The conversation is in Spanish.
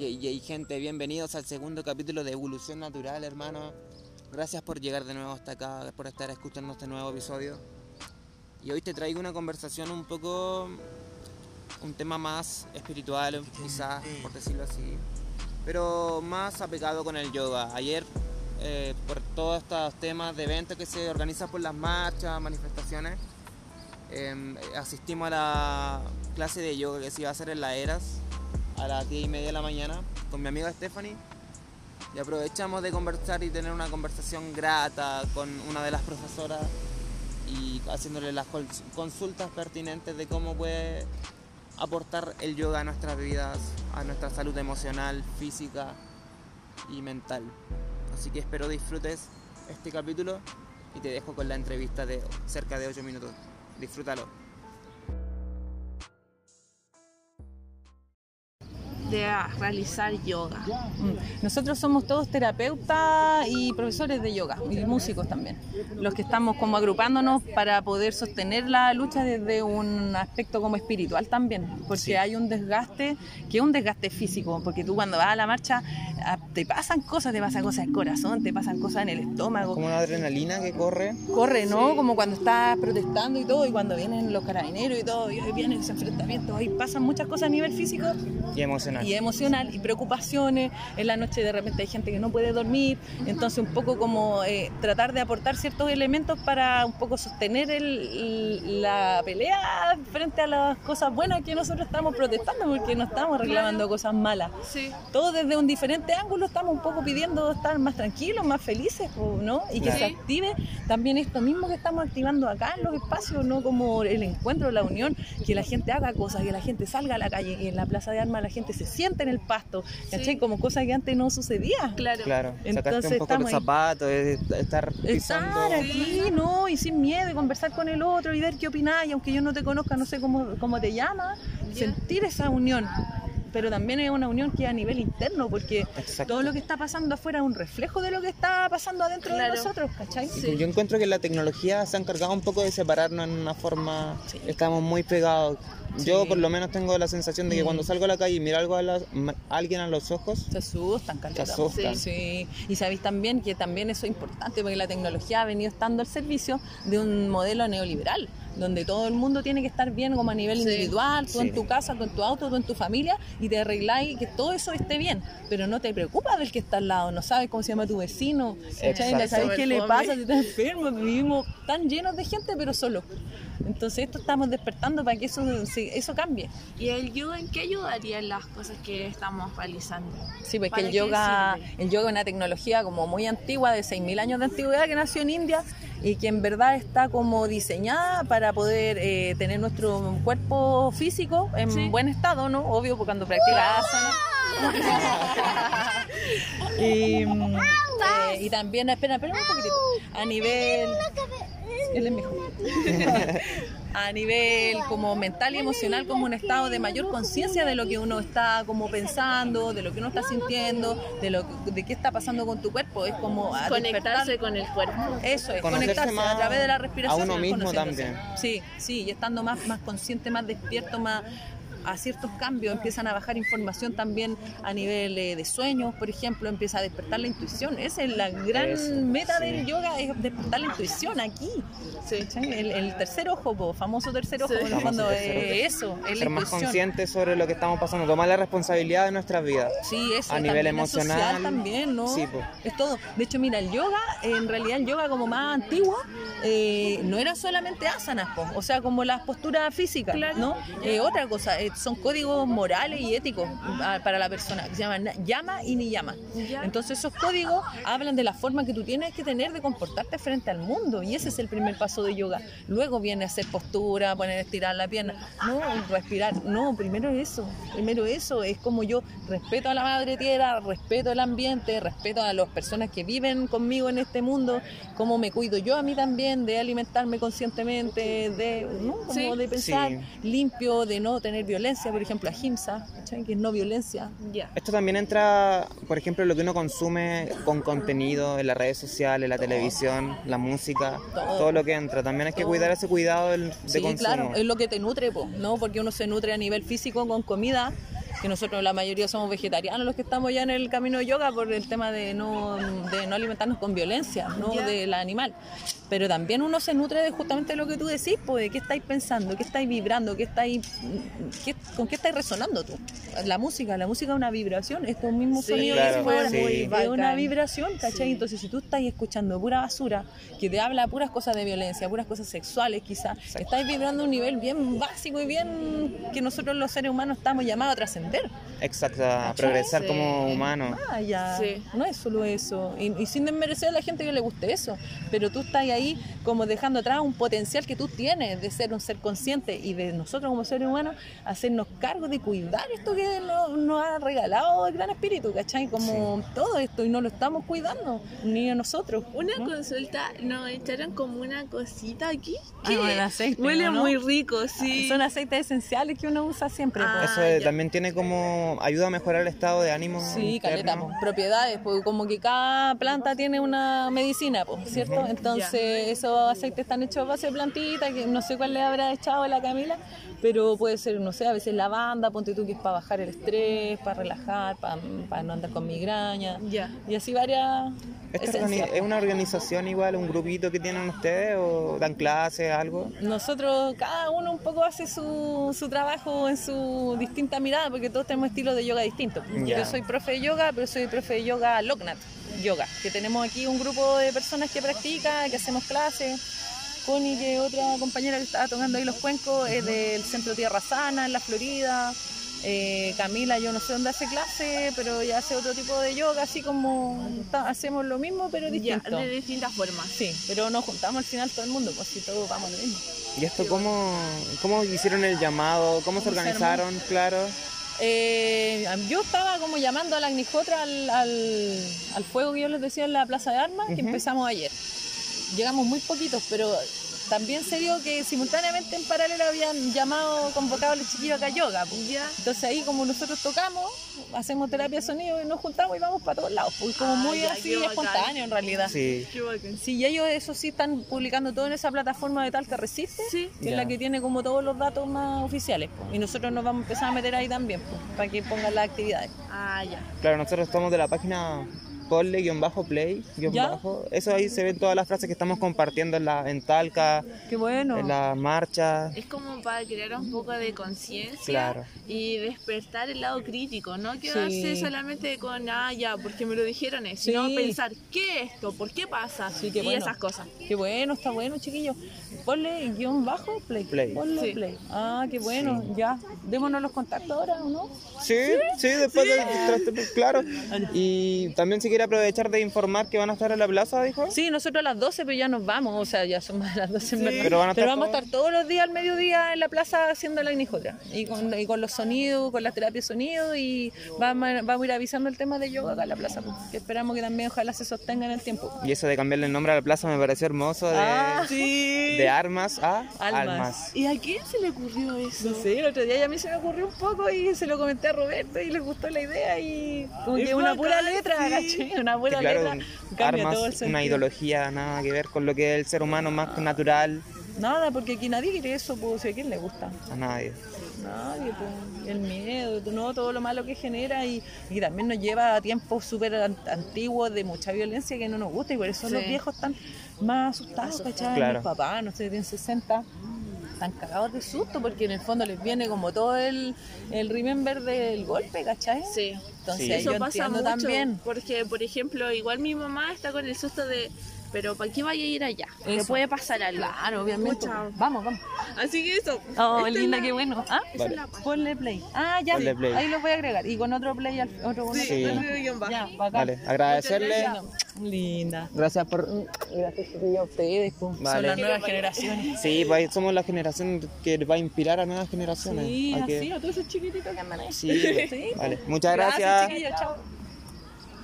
Y, gente, bienvenidos al segundo capítulo de Evolución Natural, hermano. Gracias por llegar de nuevo hasta acá, por estar escuchando este nuevo episodio. Y hoy te traigo una conversación un poco, un tema más espiritual, quizás, por decirlo así, pero más apegado con el yoga. Ayer, eh, por todos estos temas de eventos que se organizan por las marchas, manifestaciones, em, asistimos a la clase de yoga que se iba a hacer en la ERAS a las 10 y media de la mañana con mi amiga Stephanie y aprovechamos de conversar y tener una conversación grata con una de las profesoras y haciéndole las consultas pertinentes de cómo puede aportar el yoga a nuestras vidas, a nuestra salud emocional, física y mental. Así que espero disfrutes este capítulo y te dejo con la entrevista de cerca de 8 minutos. Disfrútalo. De realizar yoga. Mm. Nosotros somos todos terapeutas y profesores de yoga y músicos también, los que estamos como agrupándonos para poder sostener la lucha desde un aspecto como espiritual también, porque hay un desgaste que es un desgaste físico, porque tú cuando vas a la marcha ah, te pasan cosas, te pasan cosas el corazón, te pasan cosas en el estómago. Como una adrenalina que corre. Corre, ¿no? Como cuando estás protestando y todo, y cuando vienen los carabineros y todo, y vienen esos enfrentamientos, ahí pasan muchas cosas a nivel físico y emocional y emocional y preocupaciones. En la noche de repente hay gente que no puede dormir, entonces un poco como eh, tratar de aportar ciertos elementos para un poco sostener el, la pelea frente a las cosas buenas que nosotros estamos protestando porque no estamos reclamando cosas malas. Sí. Todos desde un diferente ángulo estamos un poco pidiendo estar más tranquilos, más felices, ¿no? Y que se active también esto mismo que estamos activando acá en los espacios, ¿no? Como el encuentro, la unión, que la gente haga cosas, que la gente salga a la calle y en la Plaza de Armas la gente se siente en el pasto, ¿cachai? Como cosa que antes no sucedía. Claro. Claro. Entonces, un poco los zapatos, estar pisando. Estar aquí, ¿no? Y sin miedo, y conversar con el otro y ver qué opinas, y aunque yo no te conozca, no sé cómo, cómo te llama, sentir esa unión pero también es una unión que es a nivel interno, porque todo lo que está pasando afuera es un reflejo de lo que está pasando adentro de nosotros, ¿cachai? Yo encuentro que la tecnología se ha encargado un poco de separarnos en una forma, estamos muy pegados, yo por lo menos tengo la sensación de que cuando mm. salgo a la calle y miro algo a, alguien a los ojos, se asustan, Se asustan. Sí. Y sabéis también que también eso es importante porque la tecnología ha venido estando al servicio de un modelo neoliberal donde todo el mundo tiene que estar bien como a nivel individual, tú en tu casa, tú en tu auto, tú en tu familia, y te arregláis que todo eso esté bien, pero no te preocupas del que está al lado, no sabes cómo se llama tu vecino, no sabes qué le pasa, si estás enfermo, vivimos tan llenos de gente, pero solo. Entonces esto estamos despertando para que eso, eso cambie. ¿Y el yoga en qué ayudaría en las cosas que estamos realizando? Sí, pues que el yoga, el yoga es una tecnología como muy antigua, de 6.000 años de antigüedad, que nació en India y que en verdad está como diseñada para poder eh, tener nuestro cuerpo físico en buen estado, ¿no? Obvio, porque cuando practicas asana. y, eh, y también, espera, espera un poquitito, a nivel él es mejor. a nivel como mental y emocional, como un estado de mayor conciencia de lo que uno está como pensando, de lo que uno está sintiendo, de lo de qué está pasando con tu cuerpo. Es como conectarse con el cuerpo. Eso es, conectarse a través de la respiración. A uno mismo también. Sí, sí, y estando más, más consciente, más despierto, más a ciertos cambios, empiezan a bajar información también a nivel eh, de sueños, por ejemplo, empieza a despertar la intuición. Esa es la gran meta del yoga, es despertar la intuición aquí. El, tercer ojo, famoso tercer ojo, en el fondo eso, es Ser más conscientes sobre lo que estamos pasando, tomar la responsabilidad de nuestras vidas. Sí, eso. A nivel emocional. también, ¿no? Es todo. De hecho, mira, el yoga, en realidad el yoga como más antiguo, eh, no era solamente asanas, o sea, como las posturas físicas, ¿no? Eh, otra cosa, son códigos morales y éticos ah, para la persona, que se llaman llama y ni llama. Entonces esos códigos hablan de la forma que tú tienes que tener de comportarte frente al mundo y ese es el primer paso de yoga. Luego viene hacer postura, poner estirar la pierna, no, respirar, no, primero eso, primero eso, es como yo respeto a la madre tierra, respeto el ambiente, respeto a las personas que viven conmigo en este mundo, cómo me cuido yo a mí también de alimentarme conscientemente, de, Como de pensar limpio, de no tener violencia por ejemplo, a HIMSA, que es no violencia. Esto también entra, por ejemplo, lo que uno consume con contenido en las redes sociales, en la televisión, la música, todo, lo que entra. También hay que cuidar ese cuidado del, de sí, claro, es lo que te nutre, ¿no? Porque uno se nutre a nivel físico con comida que nosotros la mayoría somos vegetarianos los que estamos ya en el camino de yoga por el tema de no, de no alimentarnos con violencia, no Ya. del animal. Pero también uno se nutre de justamente lo que tú decís, pues, de qué estáis pensando, qué estáis vibrando, qué estáis, qué- con qué estáis resonando tú. La música, la música es una vibración, estos mismos Sí, sonidos claro, que sí. es una vibración, ¿cachai? Sí. Entonces, si tú estás escuchando pura basura, que te habla puras cosas de violencia, puras cosas sexuales quizás, estáis vibrando a un nivel bien básico y bien que nosotros los seres humanos estamos llamados a trascender. Exacto, a progresar Sí. como humano. Ah, ya. Sí. No es solo eso. Y, y sin desmerecer a la gente que le guste eso. Pero tú estás ahí como dejando atrás un potencial que tú tienes de ser un ser consciente y de nosotros como seres humanos hacernos cargo de cuidar esto que nos, nos ha regalado el Gran Espíritu, ¿cachai? Como todo esto y no lo estamos cuidando, ni a nosotros. Una ¿no? consulta, nos echaron como una cosita aquí. Ah, el aceite, Huele ¿no? muy rico, sí. Son aceites esenciales que uno usa siempre. Ah, pues. Eso eh, ya. también tiene como ayuda a mejorar el estado de ánimo. Sí, caleta, pues, propiedades, pues como que cada planta tiene una medicina, pues, ¿cierto? Entonces, esos aceites están hechos a base de plantita, que no sé cuál le habrá echado la Camila, pero puede ser, no sé, a veces lavanda, ponte tú que es para bajar el estrés, para relajar, para, para no andar con migraña, Ya. y así varias ¿Esta esencias. organi- ¿Es una organización igual, un grupito que tienen ustedes o dan clases, algo? Nosotros, cada uno un poco hace su, su trabajo en su distinta mirada, porque todos tenemos estilos de yoga distintos. Ya. Yo soy profe de yoga, pero soy profe de yoga Loknat, yoga, que tenemos aquí un grupo de personas que practica, que hacemos clases. Connie, que otra compañera que estaba tocando ahí los cuencos, es del Centro Tierra Sana, en la Florida. Eh, Camila, yo no sé dónde hace clase, pero ella hace otro tipo de yoga, así como ta- hacemos lo mismo, pero Ya, distinto. de distintas formas. Sí, pero nos juntamos al final todo el mundo, pues si todos vamos lo mismo. ¿Y esto cómo, cómo hicieron el llamado? ¿Cómo ¿Cómo se organizaron? Claro. Eh, yo estaba como llamando a la Agnijotra al, al, al fuego que yo les decía en la Plaza de Armas, que empezamos ayer. Llegamos muy poquitos, pero también se dio que simultáneamente en paralelo habían llamado, convocado a los chiquillos acá a yoga. pues. Ya. Entonces ahí como nosotros tocamos, hacemos terapia de sonido y nos juntamos y vamos para todos lados. Pues como Ah, muy ya, así espontáneo en realidad. Sí. Sí, y ellos eso sí están publicando todo en esa plataforma de tal que resiste, Sí. que es la que tiene como todos los datos más oficiales. pues. Y nosotros nos vamos a empezar a meter ahí también, pues, para que pongan las actividades. Ah, ya. Claro, nosotros estamos de la página Bajo. Eso ahí se ven todas las frases que estamos compartiendo en, la, en Talca, Qué bueno. en las marchas. Es como para crear un poco de conciencia Claro. y despertar el lado crítico, no quedarse Sí. solamente con, ah, ya, porque me lo dijeron Sí. sino pensar, ¿qué es esto? ¿Por qué pasa? Sí, qué y bueno. esas cosas. Qué bueno, está bueno, chiquillos. Ponle guion bajo, play. Play. Ponle Sí. play. Ah, qué bueno, ya. Démonos los contactos ahora, ¿o no? Sí, sí, después de tras- claro. Y también si quiere aprovechar de informar que van a estar en la plaza, dijo. Sí, nosotros a las 12, pero ya nos vamos, o sea, ya son más de las 12 en verdad. Pero van a estar vamos a todos- estar todos los días al mediodía en la plaza haciendo la Agnijotra. Y con, y con los sonidos, con las terapias de sonido y vamos, a- vamos a ir avisando el tema de yoga acá en la plaza. pues, que esperamos que también ojalá se sostenga en el tiempo. Y eso de cambiarle el nombre a la plaza me pareció hermoso. De, Ah, Sí. de armas a Almas. almas. ¿Y a quién se le ocurrió eso? No sé, el otro día ya a mí se me ocurrió un poco y se lo comenté a Roberto y le gustó la idea y como que una pura letra, sí. Una Que pura claro, letra cambia todo el armas, sentido. una ideología, nada que ver con lo que es el ser humano más natural. Nada, porque aquí nadie quiere eso, pues, a quién le gusta. A nadie. Nadie, pues, el miedo, no, todo lo malo que genera y, y también nos lleva a tiempos súper an- antiguos de mucha violencia que no nos gusta y por eso Sí. los viejos están más asustados, ¿cachai? Claro. Mis papás, no sé, tienen 60, están cagados de susto porque en el fondo les viene como todo el, el remember del golpe, ¿cachai? Sí. Entonces Sí. ahí yo Eso pasa entiendo mucho, también. porque por ejemplo, igual mi mamá está con el susto de, pero ¿para qué vaya a ir allá? Eso. puede pasar algo. Claro, obviamente. Vamos, vamos. Así que eso. Oh, Esta es linda, la- qué bueno. Ah, Vale. ponle play. Ah, ya. Ponle play. Ahí lo voy a agregar. Y con otro play, al, otro Sí, otro Sí. Ya, bacán. Vale, agradecerle. Linda. Gracias por. Gracias a ustedes, pues. son las nuevas generaciones. Sí, pues, somos la generación que va a inspirar a nuevas generaciones. Sí, Hay que- así, a todos esos chiquititos que andan ahí. Sí, Sí. vale. Muchas gracias. chao.